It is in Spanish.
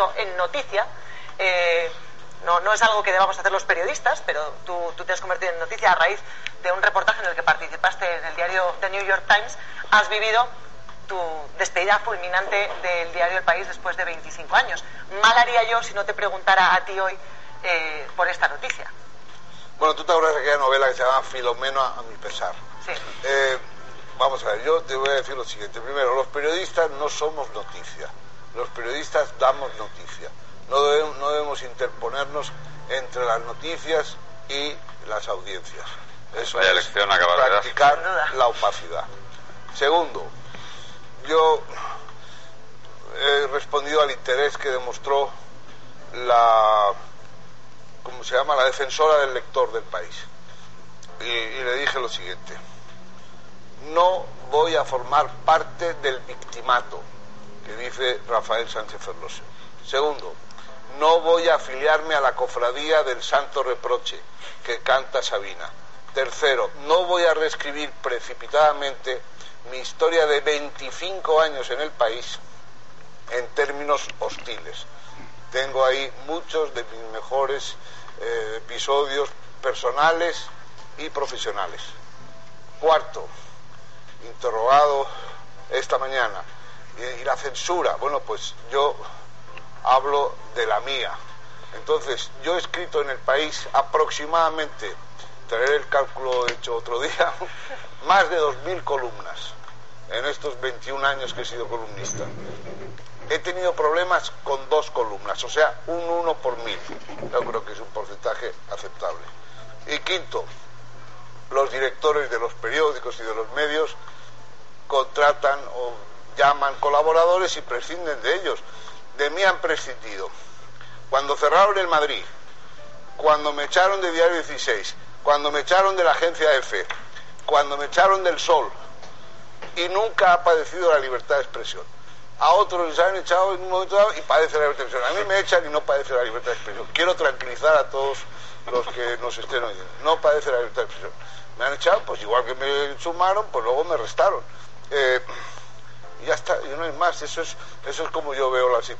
convertido en noticia. Eh, no, no es algo que debamos hacer los periodistas, pero tú, tú te has convertido en noticia a raíz de un reportaje en el que participaste en el diario The New York Times. Has vivido tu despedida fulminante del diario El País después de 25 años. Mal haría yo si no te preguntara a ti hoy eh, por esta noticia. Bueno, tú te acuerdas de aquella novela que se llama Filomeno a, a mi pesar. Sí. Eh, vamos a ver, yo te voy a decir lo siguiente. Primero, los periodistas no somos noticia. Los periodistas damos noticia. No debemos, no debemos interponernos entre las noticias y las audiencias. Eso Vaya es de practicar la opacidad. Segundo, yo he respondido al interés que demostró la, ¿cómo se llama? La defensora del lector del país. Y, y le dije lo siguiente, no voy a formar parte del victimato que dice Rafael Sánchez Ferlosio. Segundo, no voy a afiliarme a la cofradía del Santo Reproche que canta Sabina. Tercero, no voy a reescribir precipitadamente mi historia de 25 años en el país en términos hostiles. Tengo ahí muchos de mis mejores eh, episodios personales y profesionales. Cuarto, interrogado esta mañana, y, la censura, bueno, pues yo hablo de la mía. Entonces, yo he escrito en el país aproximadamente, traeré el cálculo hecho otro día, más de 2.000 columnas en estos 21 años que he sido columnista. He tenido problemas con dos columnas, o sea, un uno por mil. Yo creo que es un porcentaje aceptable. Y quinto, los directores de los periódicos y de los medios contratan o llaman colaboradores y prescinden de ellos. De mí han prescindido. Cuando cerraron el Madrid, cuando me echaron de Diario 16, cuando me echaron de la agencia EFE, cuando me echaron del Sol, y nunca ha padecido la libertad de expresión. A otros les han echado en un momento dado y padece la libertad de expresión. A mí me echan y no padece la libertad de expresión. Quiero tranquilizar a todos los que nos estén oyendo. No padece la libertad de expresión. Me han echado, pues igual que me sumaron, pues luego me restaron. Eh, ya está, y no hay más. Eso es, eso es como yo veo la situación.